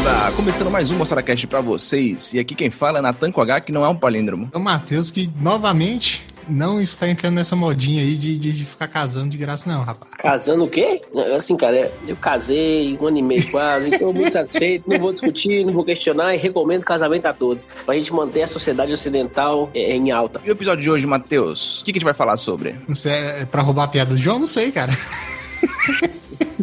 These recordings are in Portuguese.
moçada! Começando mais um MoçadaCast pra vocês. E aqui quem fala é Natan com H, que não é um palíndromo. É o Matheus que, novamente, não está entrando nessa modinha aí de, de, de ficar casando de graça, não, rapaz. Casando o quê? Assim, cara, eu casei um ano e meio quase, estou muito satisfeito, não vou discutir, não vou questionar e recomendo casamento a todos, pra gente manter a sociedade ocidental é, em alta. E o episódio de hoje, Matheus, o que, que a gente vai falar sobre? Não sei, é pra roubar a piada do João? Não sei, cara.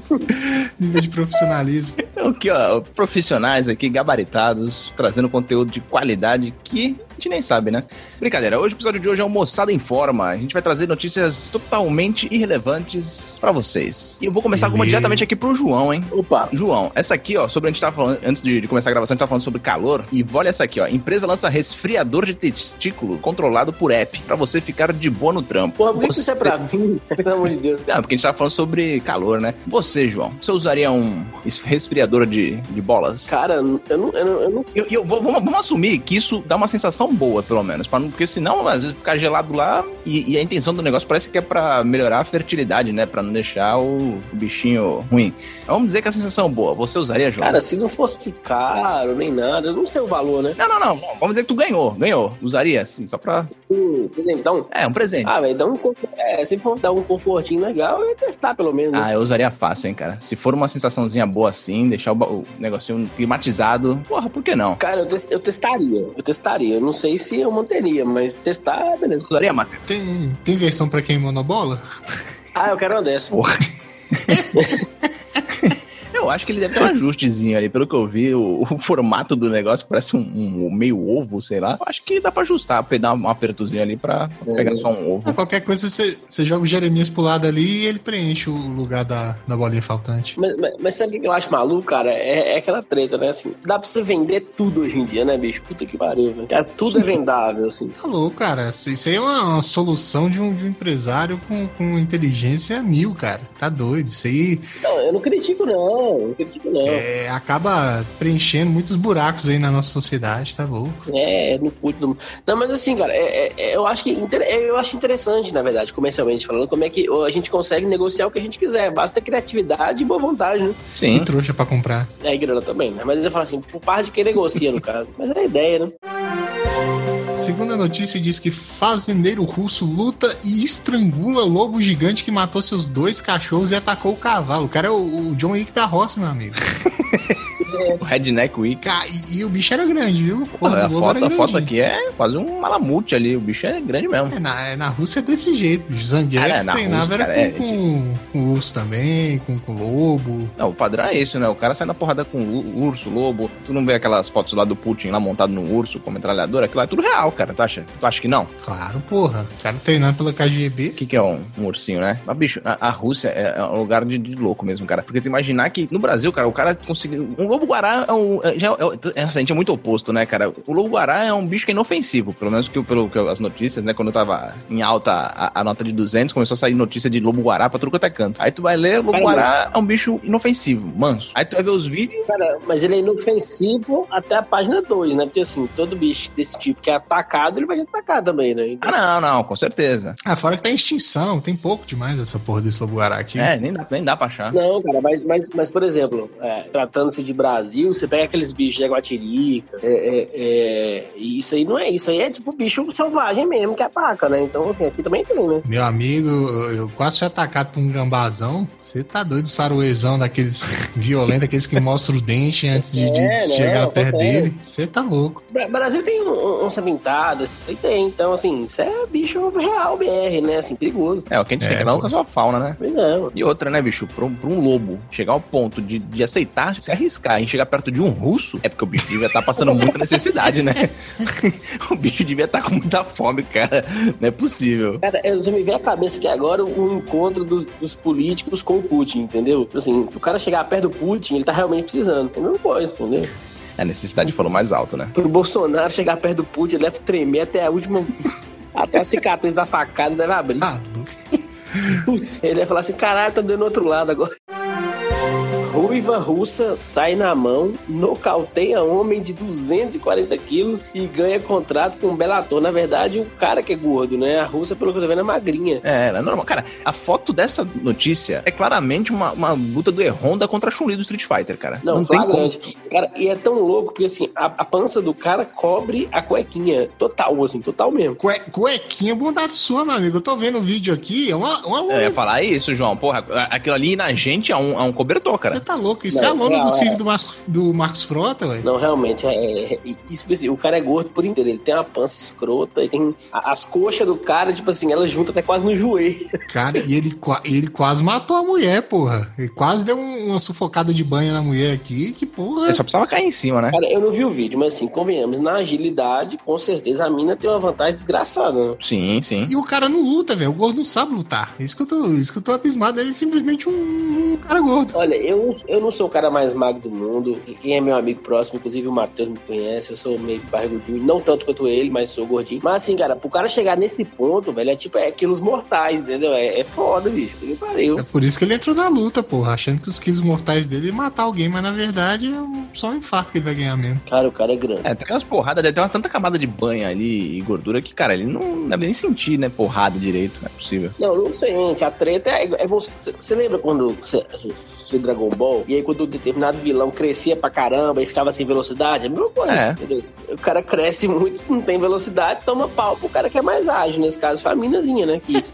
Nível de profissionalismo. Então, aqui, ó, profissionais aqui, gabaritados, trazendo conteúdo de qualidade que gente nem sabe, né? Brincadeira, hoje o episódio de hoje é o Moçada em Forma. A gente vai trazer notícias totalmente irrelevantes pra vocês. E eu vou começar com uma diretamente aqui pro João, hein? Opa! João, essa aqui, ó, sobre a gente tava falando, antes de, de começar a gravação, a gente tava falando sobre calor. E olha essa aqui, ó. Empresa lança resfriador de testículo controlado por app, pra você ficar de boa no trampo. Porra, por que Você- isso é pra mim? Pelo amor de Deus. Não, porque a gente tava falando sobre calor, né? Você, João, você usaria um es- resfriador de, de bolas? Cara, eu não, eu não, eu não E eu, eu vou- vamos, vamos assumir que isso dá uma sensação boa, pelo menos. pra não- porque senão, às vezes, ficar gelado lá e, e a intenção do negócio parece que é pra melhorar a fertilidade, né? Pra não deixar o, o bichinho ruim. Mas vamos dizer que a sensação é boa. Você usaria, João? Cara, se não fosse caro nem nada, eu não sei o valor, né? Não, não, não. Vamos dizer que tu ganhou. Ganhou. Usaria, sim, só pra. Hum, então, É, um presente. ah, velho, dá um é, se for dar um confortinho legal, eu ia testar pelo menos. né? Ah, eu usaria fácil, hein, cara. Se for uma sensaçãozinha boa assim, deixar o, o negocinho climatizado, porra, por que não? Cara, eu, tes- eu testaria, eu testaria. Eu não sei se eu manteria, mas testar, beleza. Usaria, Matheus? Tem, tem versão pra quem monobola? Ah, eu quero uma dessa. Porra. Eu acho que ele deve ter um ajustezinho ali. Pelo que eu vi, o, o formato do negócio parece um, um meio ovo, sei lá. Eu acho que dá pra ajustar, pra dar um apertozinho ali pra pegar só um ovo. Ah, Qualquer coisa você, você joga o Jeremias pro lado ali e ele preenche o lugar da, da bolinha faltante. Mas, mas, mas sabe o que eu acho maluco, cara? É, é aquela treta, né? Assim, dá pra você vender tudo hoje em dia, né, bicho? Puta que pariu, velho. Cara, tudo é vendável, assim. Tá louco, cara. Isso isso aí é uma, uma solução de um, de um empresário com, com inteligência mil, cara. Tá doido. Isso aí Não, eu não critico, não. Eu não não. é, acaba preenchendo muitos buracos aí na nossa sociedade, tá louco. É, no puto do... Não, mas assim, cara, é- é- eu, acho que inter- eu acho interessante, na verdade, comercialmente falando, como é que a gente consegue negociar o que a gente quiser. Basta criatividade e boa vontade, né? E Sim. trouxa pra comprar. É, e grana também, né? Mas eu falo assim, por parte de quem negocia, no caso. Mas é a ideia, né? Segunda notícia diz que fazendeiro russo luta e estrangula lobo gigante que matou seus dois cachorros e atacou o cavalo. O cara é o, o John Wick da roça, meu amigo. O Redneck Week. E, e o bicho era grande, viu? Porra, a lobo foto, a foto aqui é quase um malamute ali. O bicho é grande mesmo. É, na, é, na Rússia é desse jeito, bicho. Zangief Ah, é, na treinava Rússia, era cara, é, com, com, com urso também, com, com lobo. Não, o padrão é isso, né? O cara sai na porrada com urso, lobo. Tu não vê aquelas fotos lá do Putin lá montado num urso com metralhadora? Aquilo lá é tudo real, cara. Tu acha? Tu acha que não? Claro, porra. O cara treinado pela KGB. O que, que é um, um ursinho, né? Mas, bicho, a, a Rússia é, é um lugar de, de louco mesmo, cara. Porque tu imaginar que no Brasil, cara, o cara conseguiu. Um lobo-guará é um. é- Já, é, é, assim, a gente é muito oposto, né, cara? O lobo-guará é um bicho que é inofensivo. Pelo menos que, pelo que as notícias, né? Quando eu tava em alta a, a nota de 200, começou a sair notícia de lobo-guará pra tudo quanto é canto. Aí tu vai ler, o lobo-guará é um bicho inofensivo, manso. Aí tu vai ver os vídeos. Cara, mas ele é inofensivo até a página 2, né? Porque assim, todo bicho desse tipo que é atacado, ele vai atacar também, né? Então, Ah, não, não, com certeza. Ah, fora que tá em extinção. Tem pouco demais essa porra desse lobo-guará aqui. É, nem dá, nem dá pra achar. Não, cara, mas, mas, mas por exemplo, é, tratando-se de Brasil, você pega aqueles bichos de aguatirica, é, é, é, e isso aí não é isso, aí é tipo bicho selvagem mesmo que ataca, né? Então, assim, aqui também tem, né? Meu amigo, eu, quase fui atacado por um gambazão. Você tá doido, saruezão daqueles violentos, aqueles que mostram o dente antes de, de É, chegar não, perto dele. Você tá louco. Bra- Brasil tem um, um sabintado, isso aí tem, então, assim, isso é bicho real BR, né? Assim, perigoso. É, o que a gente É, tem que dar com a sua fauna, né? Pois é, E outra, né, bicho? Pra um, pra um lobo chegar ao ponto de, de aceitar, se arriscar em chegar perto de um russo, é porque o bicho devia estar passando muita necessidade, né? o bicho devia estar com muita fome, cara. Não é possível. Cara, eu só me veio a cabeça que agora o encontro dos, dos políticos com o Putin, entendeu? Assim, se o cara chegar perto do Putin, ele tá realmente precisando. Ele não pode, entendeu? A necessidade falou mais alto, né? Pro Bolsonaro chegar perto do Putin, ele deve tremer até a última. até a cicatriz da facada deve abrir. Tá. Putz, ele deve falar assim: caralho, tá doendo outro lado agora. Ruiva russa sai na mão, nocauteia homem de 240 quilos e ganha contrato com um Bellator. Na verdade, o cara que é gordo, né? A russa, pelo que eu tô vendo, é magrinha. É, é normal. Cara, a foto dessa notícia é claramente uma, uma luta do E-Honda contra a Chun-Li do Street Fighter, cara. Não, Não tem como. Cara, e é tão louco, porque assim, a, a, pança do cara cobre a cuequinha. Total, assim, total mesmo. Cue, cuequinha, bondade sua, meu amigo. Eu tô vendo o vídeo aqui, é uma, uma Eu ia falar isso, João. Porra, aquilo ali na gente é um, é um cobertor, cara. Você tá louco? Isso não, é a lona do Círio é. do, Marcos, do Marcos Frota, velho? Não, realmente, é, é, é isso, assim, o cara é gordo por inteiro. Ele tem uma pança escrota e tem as coxas do cara, tipo assim, elas juntam até quase no joelho. Cara, e ele, ele quase matou a mulher, porra. Ele quase deu uma sufocada de banho na mulher aqui, que porra. Ele só precisava cair em cima, né? Cara, eu não vi o vídeo, mas assim, convenhamos, na agilidade, com certeza a mina tem uma vantagem desgraçada, né? Sim, sim. E o cara não luta, velho. O gordo não sabe lutar. Isso que eu tô, isso que eu tô abismado. Ele é simplesmente um, um cara gordo. Olha, eu, eu não sou o cara mais magro do mundo. Quem é meu amigo próximo, inclusive o Matheus me conhece, eu sou meio barrigudinho, não tanto quanto ele, mas sou gordinho. Mas assim, cara, pro cara chegar nesse ponto, velho, é tipo, é quilos mortais, entendeu? É, é foda, bicho. Que pariu. É por isso que ele entrou na luta, porra, achando que os quilos mortais dele iam matar alguém, mas na verdade é só um infarto que ele vai ganhar mesmo. Cara, o cara é grande. É, tem umas porradas, deve ter uma tanta camada de banho ali e gordura que, cara, ele não deve nem sentir, né, porrada direito, não é possível. Não, não sei, gente, a treta é, é você, você lembra quando você assistiu Dragon Ball, e aí quando um determinado vilão crescia pra caramba e ficava sem velocidade, é a mesma coisa, é. O cara cresce muito, não tem velocidade, toma pau pro cara que é mais ágil, nesse caso foi a minazinha, né, que...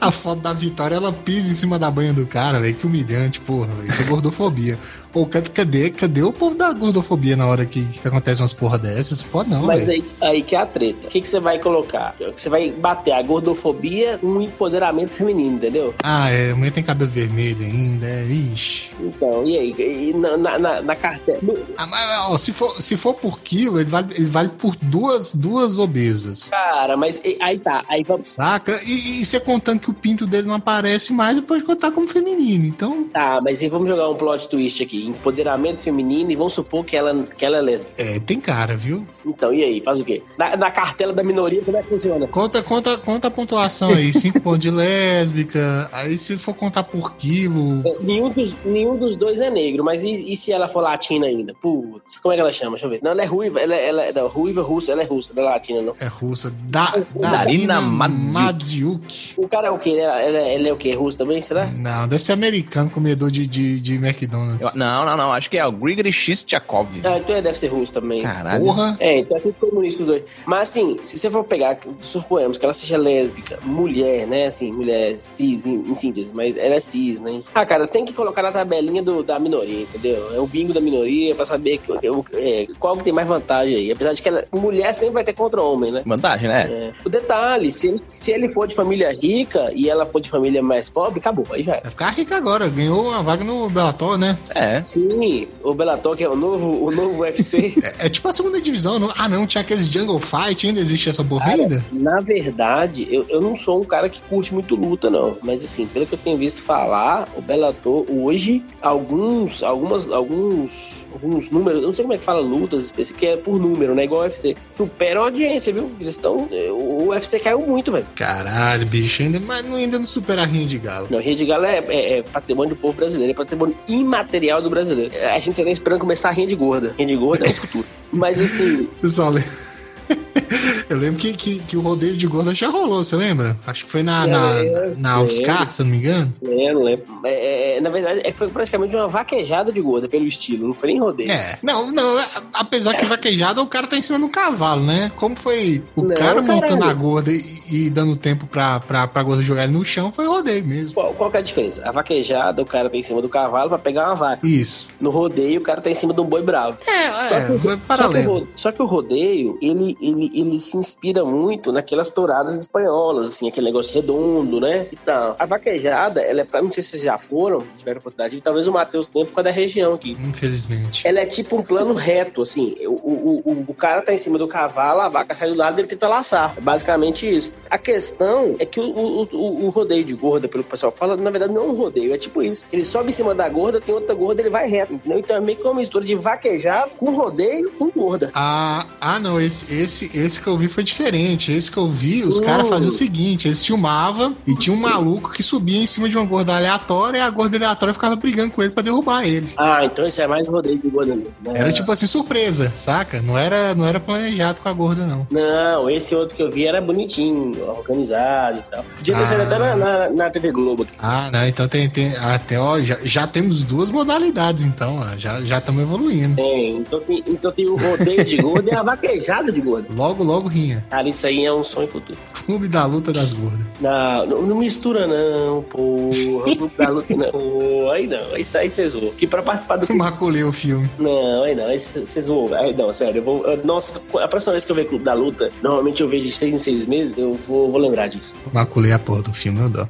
a foto da Vitória, ela pisa em cima da banha do cara, velho. Que humilhante, porra. Isso é gordofobia. Pô, cadê, cadê o povo da gordofobia na hora que, que acontece umas porra dessas? Pode não, Mas aí, aí que é a treta. O que, que você vai colocar? Você vai bater a gordofobia com um empoderamento feminino, entendeu? Ah, é. A mulher tem cabelo vermelho ainda, é. Ixi. Então, e aí? E na, na, na carteira? Ah, se, for, se for por quilo, ele vale, ele vale por duas, duas obesas. Cara, mas aí tá. Aí vamos... Saca? E, e você contando que o pinto dele não aparece mais, pode contar como feminino, então... Tá, mas aí vamos jogar um plot twist aqui empoderamento feminino e vamos supor que ela, que ela é lésbica. É, tem cara, viu? Então, e aí? Faz o quê? Na, na cartela da minoria, como é que funciona? Conta, conta, conta a pontuação aí. 5 pontos de lésbica. Aí se for contar por quilo. É, nenhum, dos, nenhum dos dois é negro, mas e, e, se ela for latina ainda? Putz, como é que ela chama? Deixa eu ver. Não, ela é ruiva, ela, é, ela é não, ruiva russa, ela é russa, não é latina, não. É russa. Da, Darina Madziuk. O cara é o quê? Ela, ela, ela é o quê? Russo também, será? Não, deve ser americano, comedor de, de, de McDonald's. Eu, não, não, não. Acho que é o Grigory Shishchakov. Ah, então é, deve ser russo também. Caralho. Porra. É, então é tudo comunista os dois. Mas assim, se você for pegar, suponhamos que ela seja lésbica, mulher, né? Assim, mulher cis, em, em síntese, mas ela é cis, né? Ah, cara, tem que colocar na tabelinha do, da minoria, entendeu? É o bingo da minoria pra saber que, é, qual que tem mais vantagem aí. Apesar de que ela, mulher sempre vai ter contra homem, né? Vantagem, né? É. O detalhe, se ele, se ele for de família rica e ela for de família mais pobre, acabou, aí já é. Vai ficar rica agora, ganhou uma vaga no Bellator, né? É. Sim, o Bellator, que é o novo, o novo UFC. é, é, tipo a segunda divisão, não? Ah, não, tinha aqueles Jungle Fight, ainda existe essa porra ainda? Na verdade, eu, eu não sou um cara que curte muito luta, não. Mas assim, pelo que eu tenho visto falar, o Bellator hoje, alguns, algumas, alguns, alguns números, eu não sei como é que fala lutas, que é por número, né? Igual o UFC. Supera a audiência, viu? Eles estão. O UFC caiu muito, velho. Caralho, bicho, ainda, mas ainda não supera a Rinha de Galo. Não, Rinha de Galo é, é, é patrimônio do povo brasileiro, é patrimônio imaterial do brasileiro. A gente tá esperando começar a rinha de gorda. Rinha de gorda é o futuro. Mas assim. Pessoal, eu lembro que, que, que, o rodeio de gorda já rolou, você lembra? Acho que foi na, na, na, na se eu não me engano. Lembro, lembro. É, é, na verdade, é, foi praticamente uma vaquejada de gorda pelo estilo, não foi nem rodeio. É, não, não, é, apesar que vaquejada, o cara tá em cima do cavalo, né? Como foi o não, cara montando a gorda e, e, dando tempo pra, pra, pra gorda jogar ele no chão, foi rodeio mesmo. Qual, qual que é a diferença? A vaquejada, o cara tá em cima do cavalo pra pegar uma vaca. Isso. No rodeio, o cara tá em cima de um boi bravo. É, só é, que, foi paralelo. Só que, o, só que o rodeio, ele, ele, ele se inspira muito naquelas touradas espanholas, assim, aquele negócio redondo, né? Então, a vaquejada, ela é pra, não sei se vocês já foram, tiveram oportunidade, talvez o Matheus tenha por causa da região aqui. Infelizmente. Ela é tipo um plano reto, assim, o, o, o, o cara tá em cima do cavalo, a vaca sai do lado e ele tenta laçar. É basicamente isso. A questão é que o, o, o, o rodeio de gorda, pelo que o pessoal fala, na verdade não é um rodeio, é tipo isso. Ele sobe em cima da gorda, tem outra gorda, ele vai reto, entendeu? Então é meio que uma mistura de vaquejado com rodeio com gorda. Ah, ah não, esse, esse, esse, esse que eu vi foi diferente. Esse que eu vi, os caras Uh. faziam o seguinte: eles filmavam e tinha um maluco que subia em cima de uma gorda aleatória e a gorda aleatória ficava brigando com ele pra derrubar ele. Ah, então isso é mais rodeio de gorda né? Era tipo assim, surpresa, saca? Não era, não era planejado com a gorda, não. Não, esse outro que eu vi era bonitinho, organizado e tal. Podia ter Ah. sido até na, na, na TV Globo aqui. Ah, não, então tem, tem até, ó, já, já temos duas modalidades, então, ó, já já estamos evoluindo. Tem, então tem, então tem o rodeio de gorda e a vaquejada de gorda. Logo, logo rinha. Cara, isso aí é um sonho futuro. Clube da luta das gordas. Não, não, não mistura não, porra. Grupo da luta não. Pô, Aí não, isso aí você zoou. Que pra participar do Maculei o filme. Não, aí não, aí você zoou. Aí não, sério, eu vou. eu- nossa, a próxima vez que eu ver Clube da Luta, normalmente eu vejo de seis em seis meses, eu vou, vou lembrar disso. Maculei a porra do filme, eu dou.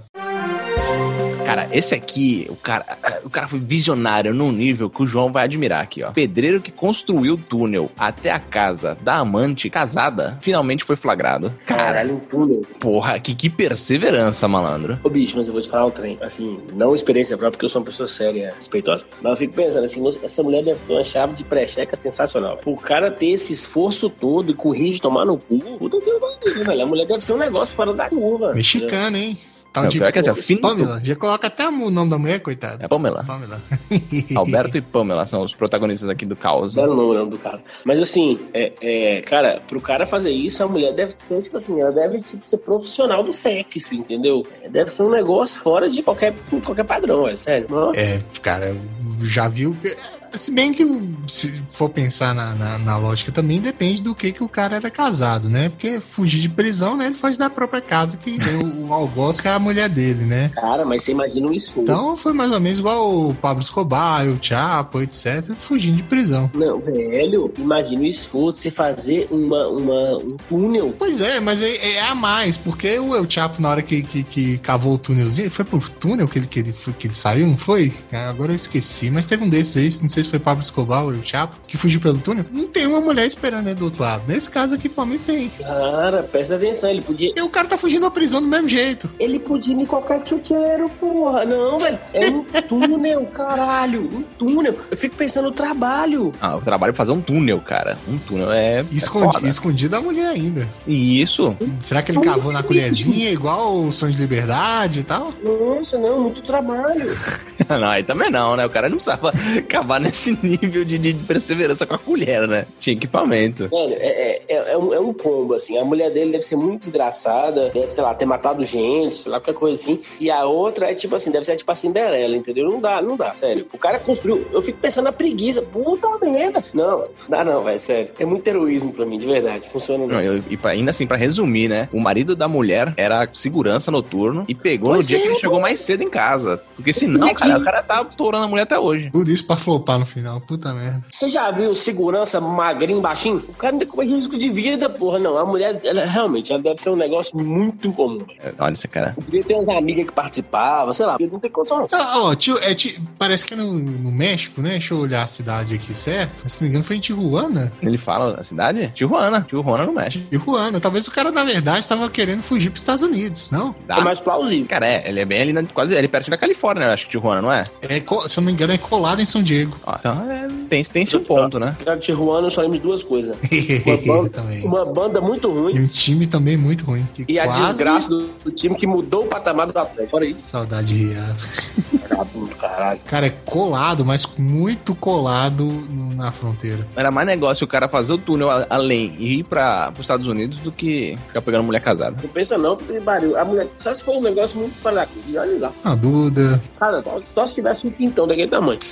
Cara, esse aqui, o cara, o cara foi visionário num nível que o João vai admirar aqui, ó. Pedreiro que construiu o túnel até a casa da amante casada finalmente foi flagrado. Cara, Caralho, um túnel. porra, que, que perseverança, malandro. Ô bicho, mas eu vou te falar um trem. Assim, não experiência própria, porque eu sou uma pessoa séria, respeitosa. Mas eu fico pensando assim, essa mulher deve ter uma chave de pré-checa sensacional. O cara ter esse esforço todo e correr de tomar no cu, puta que pariu, velho. A mulher deve ser um negócio fora da curva. Mexicano, hein? Tal Não, de pior que assim, ó, fim do- Pamela. Já coloca até o nome da mulher, coitada. É Pamela. Pamela. Alberto e Pamela são os protagonistas aqui do caos. Belo nome, o nome do cara. Mas assim, é, é, cara, pro cara fazer isso, a mulher deve ser, tipo assim, ela deve tipo, ser profissional do sexo, entendeu? Deve ser um negócio fora de qualquer, qualquer padrão, é sério. Nossa. É, cara, já viu que. Se bem que, se for pensar na, na, na lógica também, depende do que, que o cara era casado, né? Porque fugir de prisão, né? Ele faz da própria casa que o, o algoz, que é a mulher dele, né? Cara, mas você imagina um esforço. Então foi mais ou menos igual o Pablo Escobar, o Chapo, etc., fugindo de prisão. Não, velho, imagina o esforço você fazer uma, uma, um túnel. Pois é, mas é, é a mais, porque o El Chapo, na hora que, que, que cavou o túnelzinho, foi pro túnel que ele, que, ele, que ele saiu, não foi? Agora eu esqueci, mas teve um desses aí, não sei se foi Pablo Escobar ou El Chapo, que fugiu pelo túnel. Não tem uma mulher esperando ele do outro lado. Nesse caso aqui, pelo menos tem. Cara, presta atenção, ele podia. E o cara tá fugindo da prisão do mesmo jeito. Ele podia ir em qualquer chuteiro, porra. Não, velho. É um túnel, caralho. Um túnel. Eu fico pensando no trabalho. Ah, o trabalho é fazer um túnel, cara. Um túnel é. é Escondi, foda. escondido da mulher ainda. Isso. Será que ele cavou na colherzinha igual o Som de Liberdade e tal? Nossa, não, muito trabalho. não, aí também não, né? O cara não precisava acabar nesse nível de, de perseverança com a colher, né? Tinha equipamento. Velho, é, é, é, um, é um combo, assim. A mulher dele deve ser muito desgraçada, deve, sei lá, ter matado gente, sei lá, qualquer coisa assim. E a outra é tipo assim, deve ser tipo a Cinderela, entendeu? Não dá, não dá, sério. O cara construiu. Eu fico pensando na preguiça. Puta merda. Não, dá não, velho, sério. É muito heroísmo pra mim, de verdade. Funciona Não, eu- e pra- ainda assim, pra resumir, né? O marido da mulher era segurança noturno e pegou Pois no dia é, que ele chegou mais cedo em casa. Porque senão, cara, o cara tá torando a mulher até hoje. Tudo isso pra flopar no final. Puta merda. Você já viu segurança magrinho, baixinho? O cara não tem correr risco de vida, porra, não. A mulher, ela realmente, ela deve ser um negócio muito incomum, velho. É, Olha esse cara. Eu queria ter umas amigas que participavam, sei lá, porque não tem condição, não. Ah, ó, tio, é, ti- parece que é no, no México, né? Deixa eu olhar a cidade aqui, certo? Se não me engano, foi em Tijuana. Ele fala a cidade? Tijuana. Tijuana no México. Tijuana. Talvez o cara, na verdade, estava querendo fugir pros Estados Unidos, não? Dá. É mais plausível. Cara, é, ele é bem ali, na, quase ali perto da Califórnia, eu acho que Tijuana, não é? É, se eu não me engano, é colado em São Diego. Então, é, tem, tem esse um ponto, né? Cara, de Tijuana, eu só lembro de duas coisas. Uma banda, uma banda muito E ruim um time também muito ruim. que e a quase- desgraça do, do time que mudou o patamar do Atlético. Olha isso. Saudade de Riascos. Vagabundo, caralho. Cara, é colado, mas muito colado no- na fronteira. Era mais negócio o cara fazer o túnel além e ir para os Estados Unidos do que ficar pegando mulher casada. Não pensa não, porque barulho. A mulher, só se for um negócio muito falaco. E olha lá. A Duda. Cara, só, só se tivesse um pintão daquele tamanho.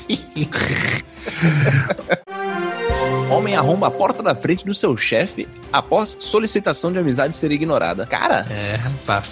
Homem arromba a porta da frente do seu chefe após solicitação de amizade ser ignorada. Cara, É.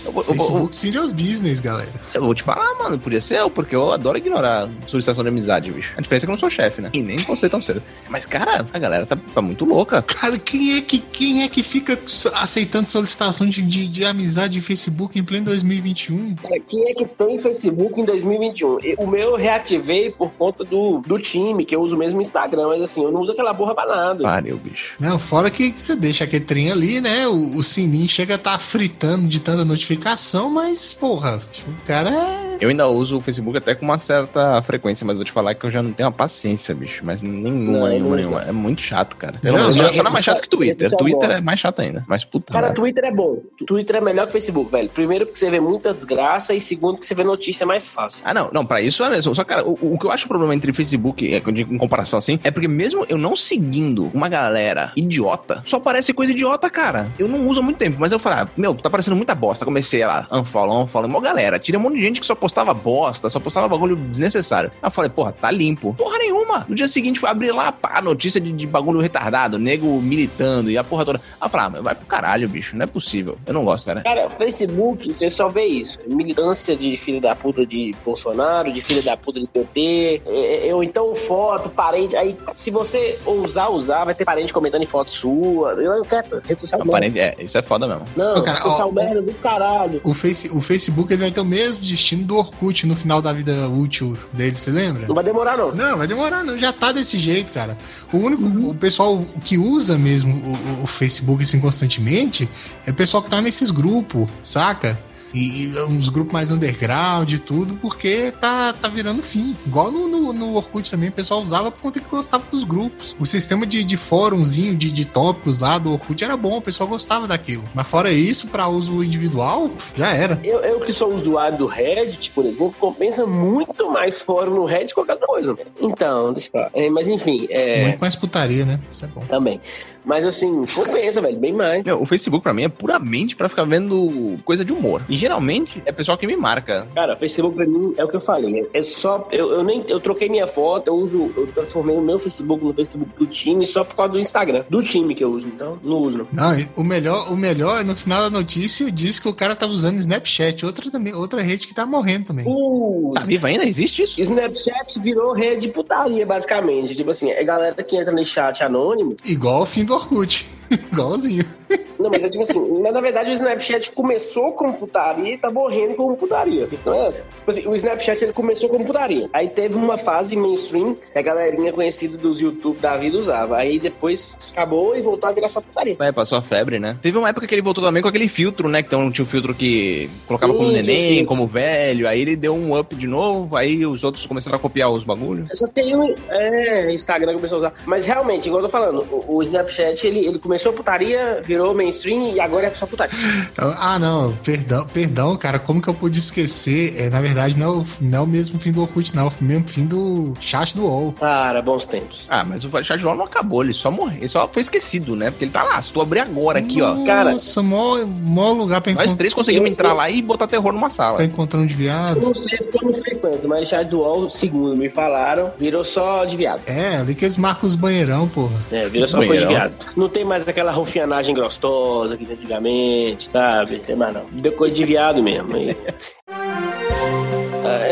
Eu eu vou- Facebook Serious Business, galera. eu vou te falar, mano, podia ser eu, porque eu adoro ignorar solicitação de amizade, bicho. A diferença é que eu não sou chefe, né? E nem você tão cedo. Mas, cara, a galera tá, tá muito louca. Cara, quem é que, quem é que fica aceitando solicitação de, de, de amizade em Facebook em pleno 2021? Cara, quem é que tem Facebook em 2021? E- O meu eu reativei por conta do, do time, que eu uso mesmo o Instagram, mas assim, eu não uso aquela porra pra nada. Pariu, bicho. Não, fora que você deixa aquele trem ali, né? O, o sininho chega a estar fritando de tanta notificação, mas, porra, o cara é Eu ainda uso o Facebook até com uma certa frequência, mas vou te falar que eu já não tenho a paciência, bicho. Mas nenhuma, Não, nenhuma, nenhuma. É muito chato, cara. Só- já, só não é mais chato que Twitter. isso é Twitter é mais chato ainda. Mas puta. Cara, merda. Twitter é bom. Twitter é melhor que Facebook, velho. Primeiro porque você vê muita desgraça e segundo que você vê notícia mais fácil. Ah, não, não, pra isso é mesmo. Só, cara, o, o que eu acho o problema entre Facebook, é, em comparação assim, é porque mesmo eu não seguindo uma galera idiota, só parece coisa idiota, cara. Eu não uso há muito tempo, mas eu falo, ah, meu, tá parecendo muita bosta. Comecei lá, unfollow, unfollow, mó galera. Tirei um monte de gente que só postava bosta, só postava bagulho desnecessário. Aí eu falei, porra, tá limpo. Porra nenhuma. No dia seguinte fui abrir lá, pá, notícia de, de bagulho retardado, nego militando e a porra toda. Aí eu falei, ah, mas vai pro caralho, bicho, não é possível. Eu não gosto, cara. Cara, Facebook, você só vê isso. Militância de filho da puta de Bolsonaro, de filho da puta de PT, é, é, ou então foto, parente. Aí, se você ousar usar, vai ter parente comentando em foto sua. Eu não quero, rede social não. Aparente, é, isso é foda mesmo. Não, Ô, cara, social ó, merda do caralho. O, face, o Facebook ele vai ter o mesmo destino do Orkut no final da vida útil dele, você lembra? Não vai demorar, não. Não, vai demorar, não. Já tá desse jeito, cara. O único, o pessoal que usa mesmo o, o- o Facebook assim constantemente é o pessoal que tá nesses grupos, saca? E, e uns grupos mais underground e tudo, porque tá, tá virando fim. Igual no, no, no Orkut também, o pessoal usava por conta que gostava dos grupos. O sistema de, de fórumzinho, de, de tópicos lá do Orkut era bom, o pessoal gostava daquilo. Mas fora isso, pra uso individual, já era. Eu, eu que sou usuário do Reddit, por exemplo, compensa muito mais fórum no Reddit que qualquer coisa. Então, deixa eu falar. É, mas enfim, é, Muito mais putaria, né? Isso é bom. também. Mas assim, compensa, velho, bem mais. Meu, o Facebook pra mim é puramente pra ficar vendo coisa de humor. E geralmente é pessoal que me marca. Cara, Facebook pra mim é o que eu falei. É só. Eu, eu nem. Eu troquei minha foto, eu uso. Eu transformei o meu Facebook no Facebook do time só por causa do Instagram. Do time que eu uso, então não uso, não. Não, o melhor, o melhor, no final da notícia, diz que o cara tá usando Snapchat, outra, também, outra rede que tá morrendo também. O Tá vivo ainda? Existe isso? Snapchat virou rede de putaria, basicamente. Tipo assim, é galera que entra no chat anônimo. Igual o fim do Orkut. Igualzinho. Não, mas é tipo assim, mas na verdade o Snapchat começou como putaria e tá morrendo como putaria. Isso não é essa? Tipo assim, o Snapchat ele começou como putaria. Aí teve uma fase mainstream que a galerinha conhecida dos YouTube da vida usava. Aí depois acabou e voltou a virar só putaria. É, passou a febre, né? Teve uma época que ele voltou também com aquele filtro, né? Que então, tinha um filtro que colocava como Sim, neném, sim. como velho. Aí ele deu um up de novo, aí os outros começaram a copiar os bagulhos. Só tem um. É, Instagram começou a usar. Mas realmente, igual eu tô falando, o, o Snapchat ele, ele começou putaria, virou mainstream e agora é só putaria. Ah, não, perdão, perdão, cara, como que eu pude esquecer? É, na verdade, não, é o- não é o mesmo fim do Orkut, não, é o mesmo fim do chat do UOL. Cara, bons tempos. Ah, mas o chat não acabou, ele só morreu. Ele só foi esquecido, né? Porque ele tá lá. Se tu abrir agora aqui, ó. Cara- Nossa, mó, mó lugar pra, Nós encont três conseguimos eu- entrar eu- lá e botar terror numa sala. encontrar um de Eu viado. não sei porque eu não frequento, mas chat do UOL, segundo me falaram, virou só de viado. É, ali que eles marcam os banheirão, porra. É, virou só coisa de Banheirão. viado. Não tem mais aquela rufianagem gostosa que antigamente, sabe? Tem mais não. Deu coisa de viado mesmo. E...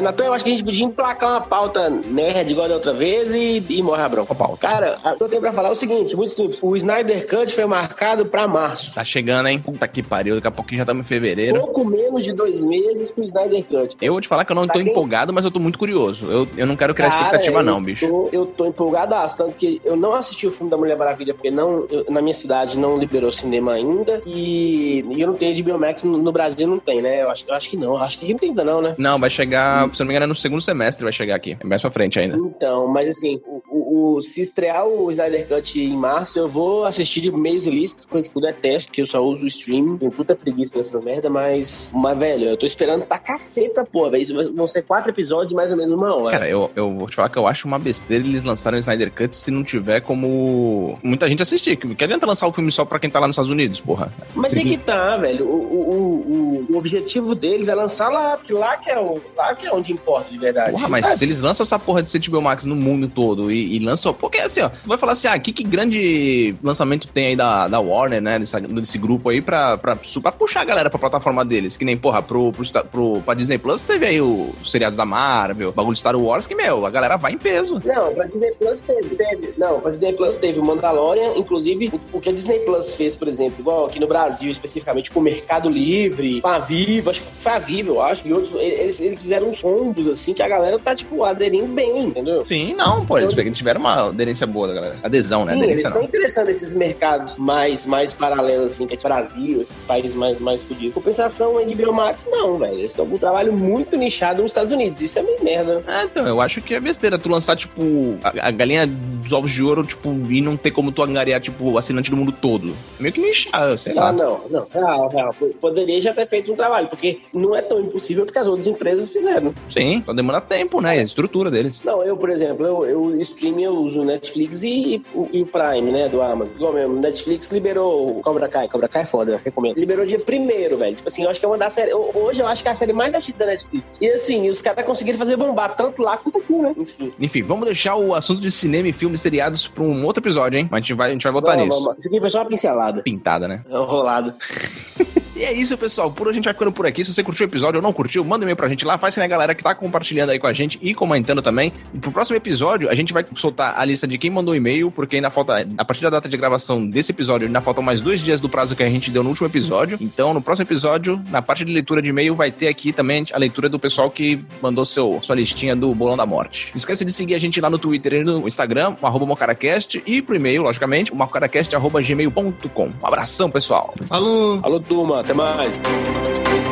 Natan, eu acho que a gente podia emplacar uma pauta nerd igual da outra vez e, e morre a bronca. Pauta? Cara, o que eu tenho pra falar é o seguinte, muito simples. O Snyder Cut foi marcado pra março. Tá chegando, hein? Puta que pariu. Daqui a pouquinho já estamos em fevereiro. Pouco menos de dois meses pro Snyder Cut. Eu vou te falar que eu não Pra tô quem- empolgado, mas eu tô muito curioso. Eu, eu não quero criar Cara, expectativa, não, bicho. Eu tô empolgadaço, tanto que eu não assisti o filme da Mulher Maravilha, porque não, eu- na minha cidade não liberou cinema ainda. E, e eu não tenho HBO Max, no, no Brasil não tem, né? Eu acho, eu acho que não. Acho que aqui não tem ainda, não, né? Não, vai chegar, se não me engano, é no segundo semestre vai chegar aqui. É mais pra frente ainda. Então, mas assim, o, o- se estrear o Snyder Cut em março, eu vou assistir de mês list, coisa que eu detesto, que eu só uso o stream. Tenho puta preguiça nessa merda, mas. Mas, velho, eu tô esperando pra cacete essa porra, velho. Isso Vão ser quatro episódios de mais ou menos uma hora. Cara, eu, eu vou te falar que eu acho uma besteira eles lançarem o Snyder Cut se não tiver como muita gente assistir. Que adianta lançar o filme só pra quem tá lá nos Estados Unidos, porra? Mas é que tá, velho. O, o, o, o objetivo deles é lançar lá, porque lá que é, o, lá que é onde importa de verdade. Porra, mas se eles lançam essa porra de HBO Max no mundo todo e, e lançam. Porque assim, ó, vai falar assim, ah, que, que grande lançamento tem aí da, da Warner, né? Desse, desse grupo aí pra, pra, pra puxar a galera pra plataforma deles. Que nem, porra, pro, pro, pro, pra Disney Plus teve aí o, os seriados da Marvel, bagulho de Star Wars, que, meu, a galera vai em peso. Não, pra Disney Plus teve, teve. Não, pra Disney Plus teve o Mandalorian, inclusive o, que a Disney Plus fez, por exemplo, igual aqui no Brasil, especificamente com o Mercado Livre, com a Viva, acho que foi a Viva, eu acho, e outros, eles, eles fizeram uns combos, assim, que a galera tá, tipo, aderindo bem, entendeu? Sim, não, pô, eles, eles tiveram tiveram uma aderência boa da galera. Adesão, né? Sim, aderência eles estão não. interessando esses mercados mais, mais paralelos, assim, que é Brasil, esses países mais, mais fudidos. Compensação, a HBO Max, não, velho. Eles estão com um trabalho muito nichado nos Estados Unidos. Isso é meio merda. Ah, então, eu acho que é besteira tu lançar, tipo, a, a galinha dos ovos de ouro, tipo, e não ter como tu angariar, tipo, assinante do mundo todo. Meio que nichar, sei lá. Ah, não, não. Real, real. Poderia já ter feito um trabalho, porque não é tão impossível porque as outras empresas fizeram. Sim, só demanda tempo, né? A estrutura deles. Não, eu, por exemplo, eu, eu stream, eu uso o Netflix e, e o- e o Prime, né, do Amazon. Igual mesmo, Netflix liberou o Cobra Kai. Cobra Kai é foda, recomendo. Liberou dia primeiro, velho. Tipo assim, eu acho que é uma das séries... Hoje eu acho que é a série mais assistida da Netflix. E assim, os caras conseguiram fazer bombar tanto lá quanto aqui, né? Enfim. Enfim, vamos deixar o assunto de cinema e filmes seriados pra um outro episódio, hein? Mas a gente vai, a gente vai voltar Vamos, nisso. vamos. Isso aqui foi só uma pincelada. Pintada, né? É rolado. E é isso, pessoal. Por hoje a gente vai ficando por aqui. Se você curtiu o episódio ou não curtiu, manda um e-mail pra gente lá. Faz a galera que tá compartilhando aí com a gente e comentando também. E pro próximo episódio, a gente vai soltar a lista de quem mandou e-mail, porque ainda falta, a partir da data de gravação desse episódio, ainda faltam mais dois dias do prazo que a gente deu no último episódio. Então, no próximo episódio, na parte de leitura de e-mail, vai ter aqui também a leitura do pessoal que mandou seu, sua listinha do Bolão da Morte. Não esquece de seguir a gente lá no Twitter e no Instagram, arroba mocaracast, e pro e-mail, logicamente, o mocaracast.gmail.com. Um abração, pessoal! Falou! Alô, turma. Até mais.